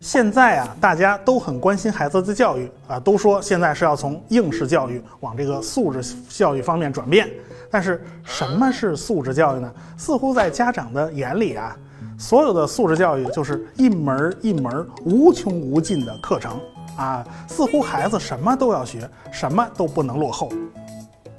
现在啊，大家都很关心孩子的教育啊，都说现在是要从应试教育往这个素质教育方面转变。但是什么是素质教育呢？似乎在家长的眼里啊，所有的素质教育就是一门一门无穷无尽的课程啊，似乎孩子什么都要学，什么都不能落后。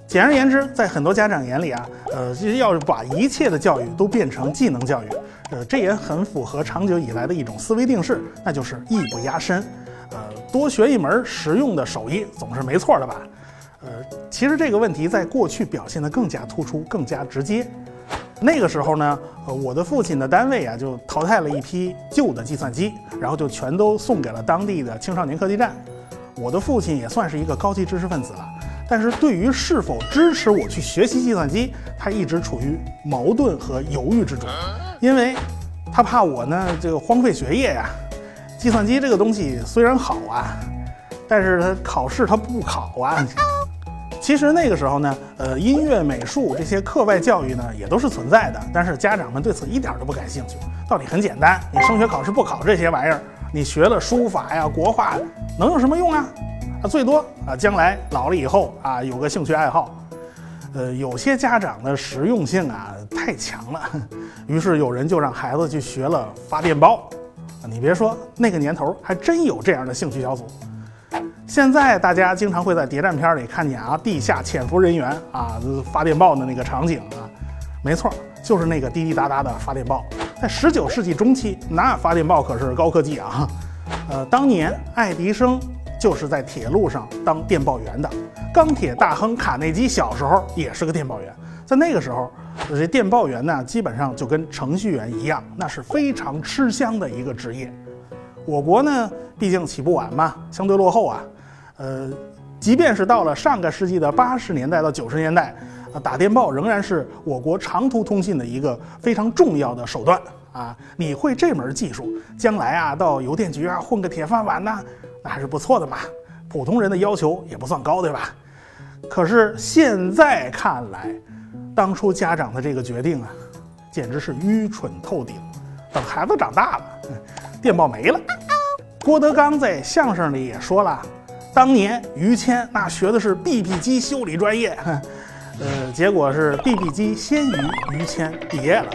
简而言之，在很多家长眼里啊，呃，要把一切的教育都变成技能教育，呃，这也很符合长久以来的一种思维定式，那就是艺不压身。呃，多学一门实用的手艺总是没错的吧？呃，其实这个问题在过去表现得更加突出、更加直接。那个时候呢，呃，我的父亲的单位啊，就淘汰了一批旧的计算机，然后就全都送给了当地的青少年科技站。我的父亲也算是一个高级知识分子了。但是对于是否支持我去学习计算机，他一直处于矛盾和犹豫之中，因为他怕我呢这个荒废学业呀。计算机这个东西虽然好啊，但是他考试他不考啊。其实那个时候呢，呃，音乐、美术这些课外教育呢也都是存在的，但是家长们对此一点都不感兴趣。道理很简单，你升学考试不考这些玩意儿，你学了书法呀、国画，能有什么用啊？啊，最多啊，将来老了以后啊，有个兴趣爱好。呃，有些家长的实用性啊太强了，于是有人就让孩子去学了发电报。你别说，那个年头还真有这样的兴趣小组。现在大家经常会在谍战片里看见啊，地下潜伏人员啊发电报的那个场景啊，没错，就是那个滴滴答答的发电报。在十九世纪中期，那发电报可是高科技啊。呃，当年爱迪生。就是在铁路上当电报员的钢铁大亨卡内基，小时候也是个电报员。在那个时候，这电报员呢，基本上就跟程序员一样，那是非常吃香的一个职业。我国呢，毕竟起步晚嘛，相对落后啊。呃，即便是到了上个世纪的八十年代到九十年代，啊，打电报仍然是我国长途通信的一个非常重要的手段啊。你会这门技术，将来啊，到邮电局啊混个铁饭碗呢。那还是不错的嘛，普通人的要求也不算高，对吧？可是现在看来，当初家长的这个决定啊，简直是愚蠢透顶。等孩子长大了，电报没了。郭德纲在相声里也说了，当年于谦那学的是 BB 机修理专业，呃，结果是 BB 机先于于谦毕业了。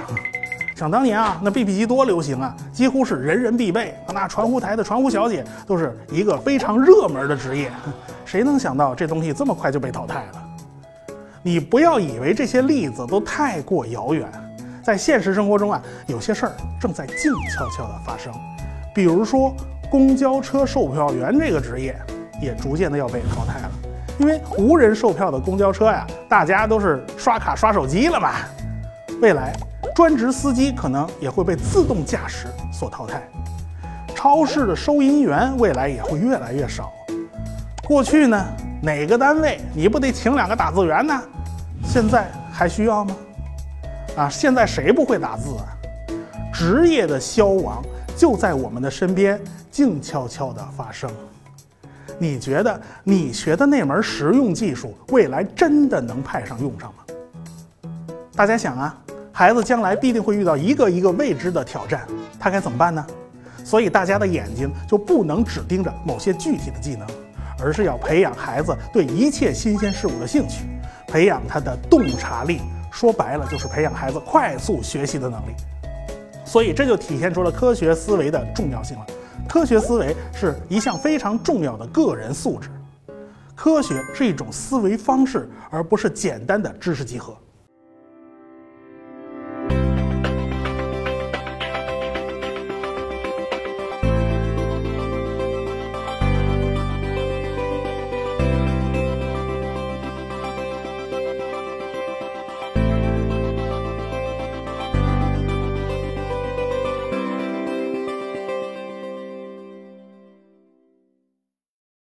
想当年啊，那 B B 机多流行啊，几乎是人人必备。那传呼台的传呼小姐都是一个非常热门的职业。谁能想到这东西这么快就被淘汰了？你不要以为这些例子都太过遥远，在现实生活中啊，有些事儿正在静悄悄地发生。比如说，公交车售票员这个职业也逐渐的要被淘汰了，因为无人售票的公交车呀，大家都是刷卡刷手机了嘛。未来。专职司机可能也会被自动驾驶所淘汰，超市的收银员未来也会越来越少。过去呢，哪个单位你不得请两个打字员呢？现在还需要吗？啊，现在谁不会打字啊？职业的消亡就在我们的身边，静悄悄地发生。你觉得你学的那门实用技术，未来真的能派上用场吗？大家想啊。孩子将来必定会遇到一个一个未知的挑战，他该怎么办呢？所以大家的眼睛就不能只盯着某些具体的技能，而是要培养孩子对一切新鲜事物的兴趣，培养他的洞察力。说白了，就是培养孩子快速学习的能力。所以这就体现出了科学思维的重要性了。科学思维是一项非常重要的个人素质。科学是一种思维方式，而不是简单的知识集合。